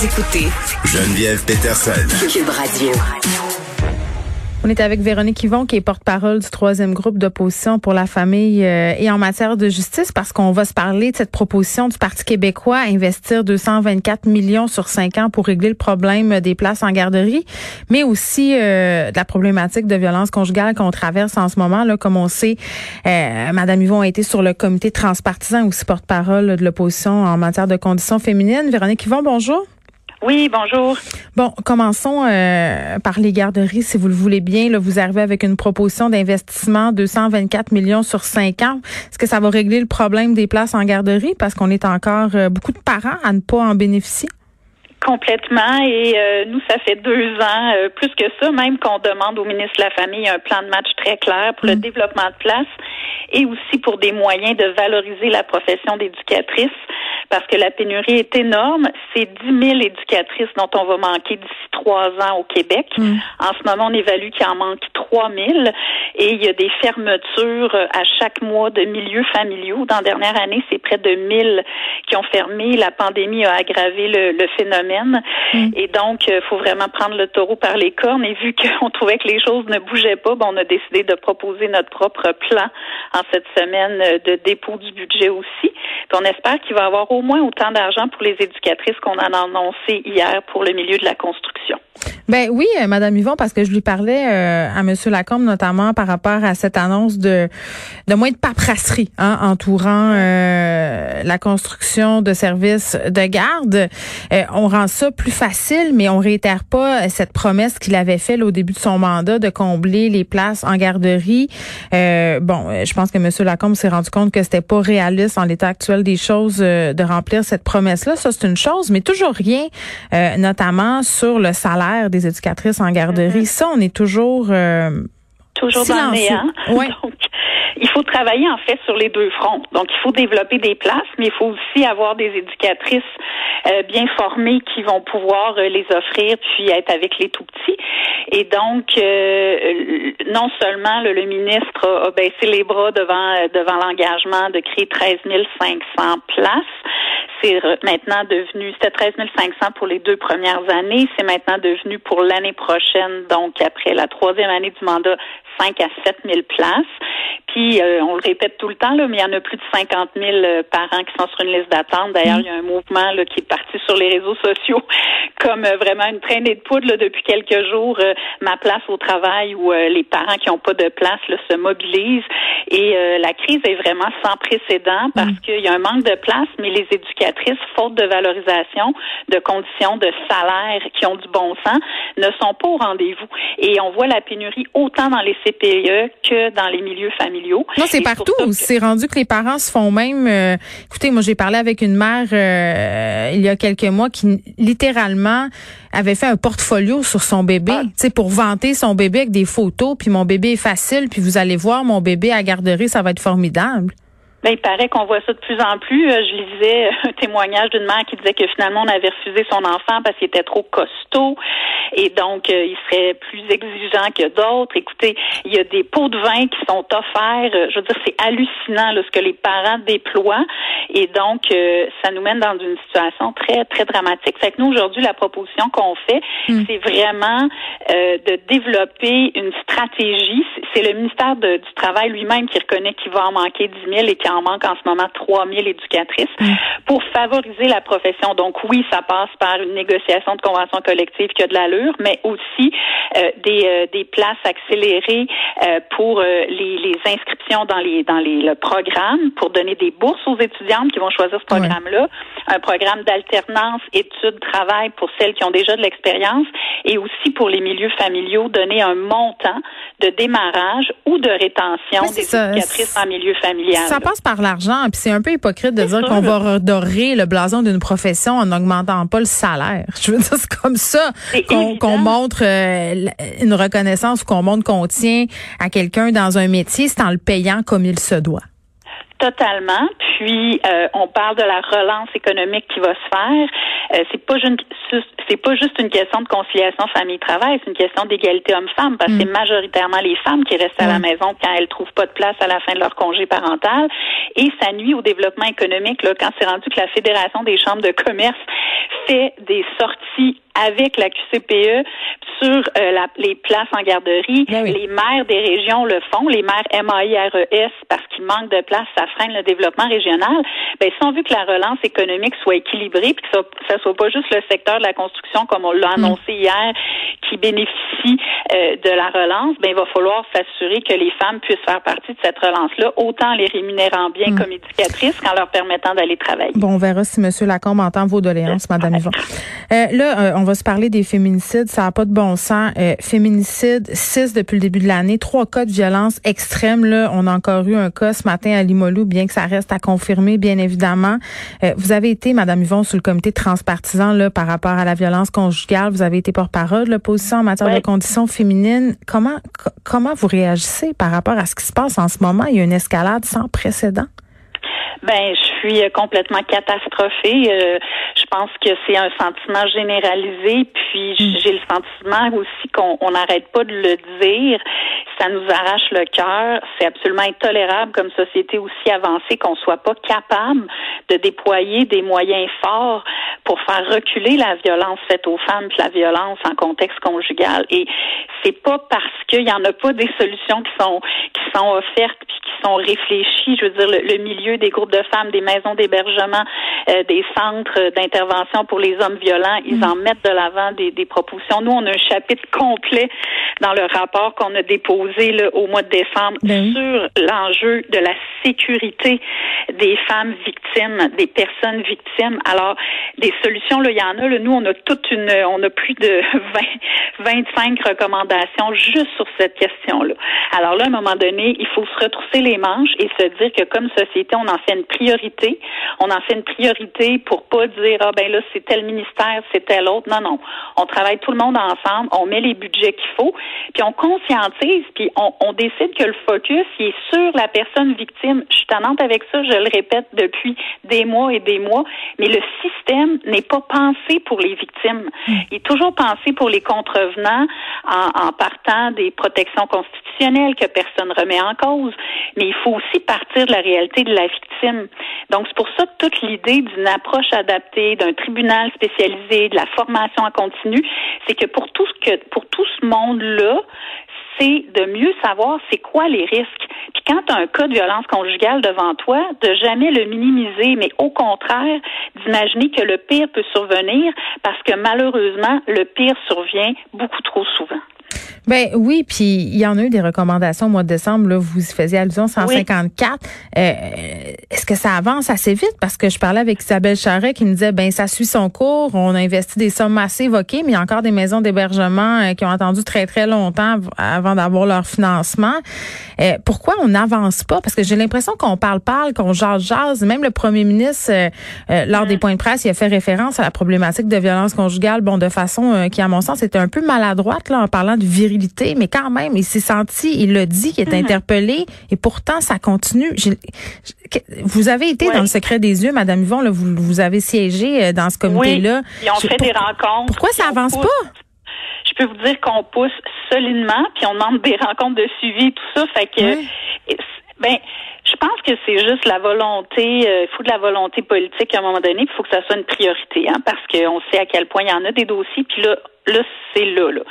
Vous écoutez Geneviève Peterson. Cube Radio. On est avec Véronique Yvon, qui est porte-parole du troisième groupe d'opposition pour la famille euh, et en matière de justice, parce qu'on va se parler de cette proposition du Parti québécois à investir 224 millions sur cinq ans pour régler le problème des places en garderie, mais aussi euh, de la problématique de violence conjugale qu'on traverse en ce moment. Là, comme on sait, euh, Madame Yvon a été sur le comité transpartisan, aussi porte-parole de l'opposition en matière de conditions féminines. Véronique Yvon, bonjour. Oui, bonjour. Bon, commençons euh, par les garderies, si vous le voulez bien. Là, vous arrivez avec une proposition d'investissement de 224 millions sur cinq ans. Est-ce que ça va régler le problème des places en garderie? Parce qu'on est encore euh, beaucoup de parents à ne pas en bénéficier. Complètement. Et euh, nous, ça fait deux ans, plus que ça, même qu'on demande au ministre de la Famille un plan de match très clair pour le Mm. développement de places et aussi pour des moyens de valoriser la profession d'éducatrice parce que la pénurie est énorme. C'est 10 000 éducatrices dont on va manquer d'ici trois ans au Québec. Mm. En ce moment, on évalue qu'il en manque 3 000 et il y a des fermetures euh, à chaque mois de milieux familiaux. Dans la dernière année, c'est près de 1000 qui ont fermé. La pandémie a aggravé le, le phénomène Mm. et donc il faut vraiment prendre le taureau par les cornes. Et vu qu'on trouvait que les choses ne bougeaient pas, ben, on a décidé de proposer notre propre plan en cette semaine euh, de dépôt du budget aussi. Puis on espère qu'il va y avoir au moins autant d'argent pour les éducatrices qu'on en a annoncé hier pour le milieu de la construction. Ben oui, euh, Madame Yvon, parce que je lui parlais euh, à Monsieur Lacombe notamment par rapport à cette annonce de de moins de paperasserie hein, entourant euh, la construction de services de garde. Euh, on rend ça plus facile, mais on réitère pas cette promesse qu'il avait faite au début de son mandat de combler les places en garderie. Euh, bon, je pense que Monsieur Lacombe s'est rendu compte que c'était pas réaliste en l'état actuel des choses de remplir cette promesse-là. Ça, c'est une chose, mais toujours rien, notamment sur le salaire des éducatrices en garderie. Ça, on est toujours euh, Toujours dans le Silencieux. néant. Ouais. Donc, il faut travailler en fait sur les deux fronts. Donc, il faut développer des places, mais il faut aussi avoir des éducatrices euh, bien formées qui vont pouvoir euh, les offrir puis être avec les tout petits. Et donc, euh, non seulement le, le ministre a, a baissé les bras devant euh, devant l'engagement de créer 13 500 places, c'est maintenant devenu, c'était 13 500 pour les deux premières années, c'est maintenant devenu pour l'année prochaine, donc après la troisième année du mandat, 5 à 7 000 places. Puis, euh, on le répète tout le temps, là, mais il y en a plus de 50 000 euh, parents qui sont sur une liste d'attente. D'ailleurs, il y a un mouvement là, qui est parti sur les réseaux sociaux comme euh, vraiment une traînée de poudre là, depuis quelques jours. euh, ma place au travail où les parents qui n'ont pas de place là, se mobilisent. Et euh, la crise est vraiment sans précédent parce qu'il y a un manque de place, mais les éducatrices, faute de valorisation, de conditions de salaire qui ont du bon sens, ne sont pas au rendez-vous. Et on voit la pénurie autant dans les CPE que dans les milieux familiaux. Non, c'est partout. que- C'est rendu que les parents se font même. euh, écoutez, moi, j'ai parlé avec une mère euh, il y a quelques mois qui littéralement avait fait un portfolio sur son bébé, Ah. tu sais, pour vanter son bébé avec des photos. Puis mon bébé est facile. Puis vous allez voir mon bébé à garderie, ça va être formidable. Ben, il paraît qu'on voit ça de plus en plus. Euh, Je lisais un témoignage d'une mère qui disait que finalement on avait refusé son enfant parce qu'il était trop costaud et donc euh, il serait plus exigeant que d'autres. Écoutez, il y a des pots de vin qui sont offerts. Euh, Je veux dire, c'est hallucinant là, ce que les parents déploient et donc ça nous mène dans une situation très très dramatique. Fait que nous aujourd'hui la proposition qu'on fait, c'est vraiment euh, de développer une stratégie. C'est- le ministère de- du Travail lui-même qui reconnaît qu'il va en manquer 10 000 et qu'il en manque en ce moment 3 000 éducatrices pour favoriser la profession. Donc oui, ça passe par une négociation de convention collective qui a de l'allure, mais aussi euh, des, euh, des places accélérées euh, pour euh, les, les inscriptions dans les dans les le programme pour donner des bourses aux étudiantes qui vont choisir ce programme-là, un programme d'alternance études travail pour celles qui ont déjà de l'expérience et aussi pour les milieux familiaux donner un montant de démarrage ou de rétention Oui, des ça. éducatrices en milieu familial. Ça là. passe passe par l'argent. Puis c'est un peu hypocrite de dire qu'on va redorer le blason d'une profession en n'augmentant pas le salaire. Je veux dire, c'est comme ça qu'on montre euh, une reconnaissance ou qu'on montre qu'on tient à quelqu'un dans un métier, c'est en le payant comme il se doit. Totalement. Puis euh, on parle de la relance économique qui va se faire. Euh, c'est pas juste c'est pas juste une question de conciliation famille-travail, c'est une question d'égalité homme-femme parce que c'est majoritairement les femmes qui restent à la Mm. maison quand elles trouvent pas de place à la fin de leur congé parental et ça nuit au développement économique là quand c'est rendu que la Fédération des chambres de commerce fait des sorties avec la QCPE sur euh, la- les places en garderie. Ben oui. Les maires des régions le font, les maires MAIRES, parce qu'il manque de place, ça freine le développement régional. Ben, si on veut que la relance économique soit équilibrée, puis que ça, ça soit pas juste le secteur de la construction, comme on l'a annoncé hier, qui bénéficie euh, de la relance, ben, il va falloir s'assurer que les femmes puissent faire partie de cette relance-là, autant en les rémunérant bien comme éducatrices qu'en leur permettant d'aller travailler. Bon, on verra si M. Lacombe entend vos doléances, Madame Yvon. Euh, là, euh, on va se parler des féminicides. Ça n'a pas de bon sens. Euh, féminicide, 6 depuis le début de l'année. Trois cas de violence extrême. Là, on a encore eu un cas ce matin à Limoilou, bien que ça reste à confirmer, bien évidemment. Euh, vous avez été, Madame Yvon, sur le comité transpartisan là, par rapport à la violence conjugale. Vous avez été porte-parole de l'opposition en matière Ouais. de conditions féminines. Comment, co- comment vous réagissez par rapport à ce qui se passe en ce moment? Il y a une escalade sans précédent. Ben, je suis complètement catastrophée. Euh, je pense que c'est un sentiment généralisé, puis j'ai le sentiment aussi qu'on on n'arrête pas de le dire. Ça nous arrache le cœur. C'est absolument intolérable comme société aussi avancée qu'on soit pas capable de déployer des moyens forts pour faire reculer la violence faite aux femmes, puis la violence en contexte conjugal. Et c'est pas parce qu'il y en a pas des solutions qui sont qui sont offertes puis qui sont réfléchies. Je veux dire, le, le milieu des groupes de femmes, des maisons d'hébergement, euh, des centres d'intervention pour les hommes violents, ils en mettent de l'avant des, des propositions. Nous, on a un chapitre complet dans le rapport qu'on a déposé là, au mois de décembre Ben sur l'enjeu de la sécurité des femmes victimes, des personnes victimes. Alors, des solutions, là, il y en a. Là, nous, on a toute une, on a plus de 20, 25 recommandations juste sur cette question-là. Alors là, à un moment donné, il faut se retrousser les manches et se dire que comme société, on en fait une priorité. On en fait une priorité pour pas dire ah ben là c'est tel ministère, c'est tel autre. Non non, on travaille tout le monde ensemble, on met les budgets qu'il faut, puis on conscientise, puis on, on décide que le focus il est sur la personne victime. Je suis tannante avec ça, je le répète depuis des mois et des mois, mais le système n'est pas pensé pour les victimes. Il est toujours pensé pour les contrevenants en, en partant des protections constitutionnelles que personne remet en cause, mais il faut aussi partir de la réalité de la victime. Donc c'est pour ça que toute l'idée d'une approche adaptée, d'un tribunal spécialisé, de la formation en continu, c'est que pour tout ce que pour tout ce monde-là, c'est de mieux savoir c'est quoi les risques. Puis quand tu as un cas de violence conjugale devant toi, de jamais le minimiser, mais au contraire, d'imaginer que le pire peut survenir parce que malheureusement, le pire survient beaucoup trop souvent. Ben oui, puis il y en a eu des recommandations au mois de décembre. Là, vous y faisiez allusion 154. Euh, Est-ce que ça avance assez vite? Parce que je parlais avec Isabelle Charret qui me disait ben ça suit son cours. On a investi des sommes assez évoquées, mais il y a encore des maisons d'hébergement euh, qui ont attendu très très longtemps av- avant d'avoir leur financement. Euh, pourquoi on n'avance pas? Parce que j'ai l'impression qu'on parle parle, qu'on jase jase. Même le premier ministre euh, euh, lors des points de presse, il a fait référence à la problématique de violence conjugale, bon de façon euh, qui à mon sens était un peu maladroite là en parlant de virilité, mais quand même il s'est senti, il l'a dit, qu'il est interpellé et pourtant ça continue. Vous avez été dans le secret des yeux, Madame Yvon, là, vous, vous avez siégé euh, dans ce comité-là. Oui, ils ont fait pour- des rencontres. Pourquoi ça avance pousse- pas? Je peux vous dire qu'on pousse solidement, puis on demande des rencontres de suivi et tout ça. Fait que, Ouais. ben, je pense que c'est juste la volonté. euh, Il faut de la volonté politique à un moment donné. Il faut que ça soit une priorité, hein, parce qu'on sait à quel point il y en a des dossiers. Puis là, là, c'est là, là.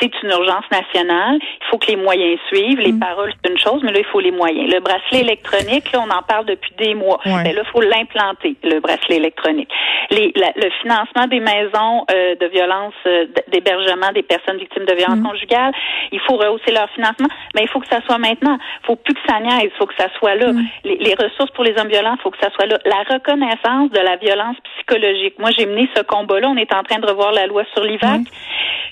C'est une urgence nationale. Il faut que les moyens suivent. Les paroles, c'est une chose, mais là, il faut les moyens. Le bracelet électronique, là, on en parle depuis des mois. Ouais. Mais là, il faut l'implanter, le bracelet électronique. Les, la- le financement des maisons euh, de violence, euh, d'hébergement des personnes victimes de violences conjugales, il faut rehausser leur financement, mais il faut que ça soit maintenant. Il faut plus que ça niaise, il faut que ça soit là. Les, les ressources pour les hommes violents, il faut que ça soit là. La reconnaissance de la violence psychologique. Moi, j'ai mené ce combat-là. On est en train de revoir la loi sur l'IVAC.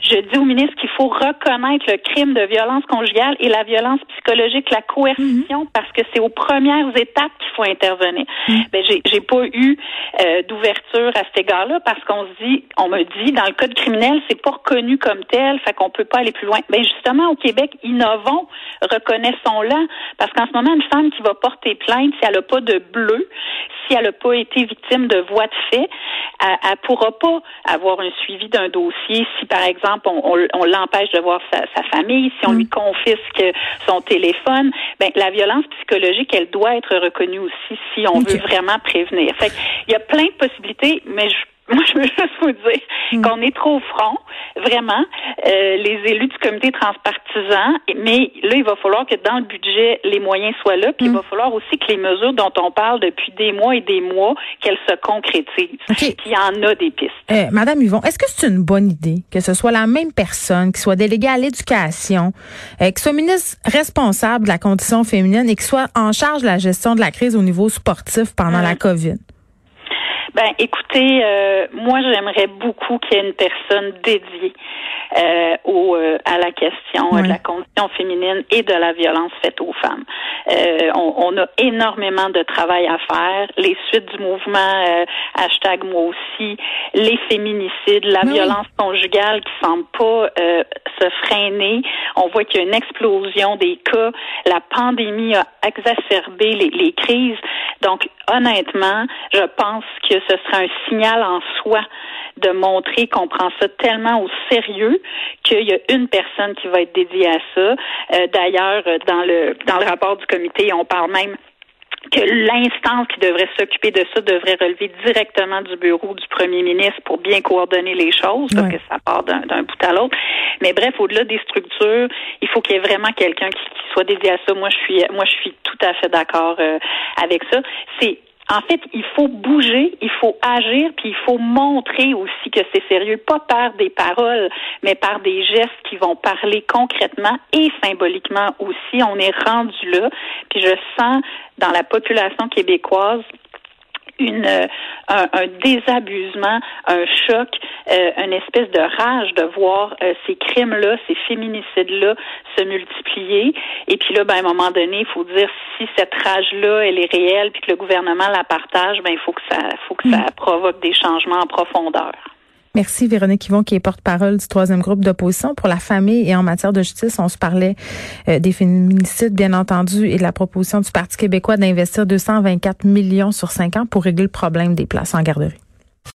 Je dis au ministre qu'il faut reconnaître le crime de violence conjugale et la violence psychologique, la coercition, Mhm. parce que c'est aux premières étapes qu'il faut intervenir. Mhm. Ben, j'ai, pas eu euh, d'ouverture à cet égard-là parce qu'on se dit, on me dit, dans le code criminel, c'est pas reconnu comme tel, fait qu'on peut pas aller plus loin. Ben justement, au Québec, innovons, reconnaissons-la, parce qu'en ce moment, une femme qui va porter plainte, si elle n'a pas de bleu, si elle n'a pas été victime de voies de fait, elle, elle pourra pas avoir un suivi d'un dossier si, par exemple, on, on- on l'empêche de voir sa, sa famille, si on lui confisque son téléphone. Ben, la violence psychologique, elle doit être reconnue aussi si on veut vraiment prévenir. Fait il y a plein de possibilités, mais je moi, je veux juste vous dire qu'on est trop franc, vraiment, euh, les élus du comité transpartisan, mais là, il va falloir que dans le budget, les moyens soient là, puis il va falloir aussi que les mesures dont on parle depuis des mois et des mois, qu'elles se concrétisent. OK. Puis il y en a des pistes. Euh, Madame Yvon, est-ce que c'est une bonne idée que ce soit la même personne qui soit déléguée à l'éducation, euh, qui soit ministre responsable de la condition féminine et qui soit en charge de la gestion de la crise au niveau sportif pendant la COVID? Ben, écoutez, euh, moi, j'aimerais beaucoup qu'il y ait une personne dédiée euh, au, euh, à la question euh, de la condition féminine et de la violence faite aux femmes. Euh, on, on a énormément de travail à faire. Les suites du mouvement euh, hashtag moi aussi, les féminicides, la oui. violence conjugale qui semble pas euh, se freiner. On voit qu'il y a une explosion des cas. La pandémie a exacerbé les, les crises. Donc, honnêtement, je pense que ce serait un signal en soi de montrer qu'on prend ça tellement au sérieux qu'il y a une personne qui va être dédiée à ça. Euh, D'ailleurs, dans le dans le rapport du comité, on parle même que l'instance qui devrait s'occuper de ça devrait relever directement du bureau du premier ministre pour bien coordonner les choses, parce que ça part d'un d'un bout à l'autre. Mais bref, au-delà des structures, il faut qu'il y ait vraiment quelqu'un qui, qui soit dédié à ça. Moi, je suis, moi, je suis tout à fait d'accord euh, avec ça. C'est en fait, il faut bouger, il faut agir, puis il faut montrer aussi que c'est sérieux, pas par des paroles, mais par des gestes qui vont parler concrètement et symboliquement aussi. On est rendu là, puis je sens dans la population québécoise une euh, un, un désabusement, un choc, euh, une espèce de rage de voir euh, ces crimes-là, ces féminicides-là se multiplier. Et puis là, ben, à un moment donné, il faut dire si cette rage-là, elle est réelle, puis que le gouvernement la partage, ben il faut que ça, faut que ça provoque des changements en profondeur. Merci Véronique Yvon qui est porte-parole du troisième groupe d'opposition pour la famille et en matière de justice. On se parlait euh, des féminicides, bien entendu, et de la proposition du Parti québécois d'investir 224 millions sur cinq ans pour régler le problème des places en garderie.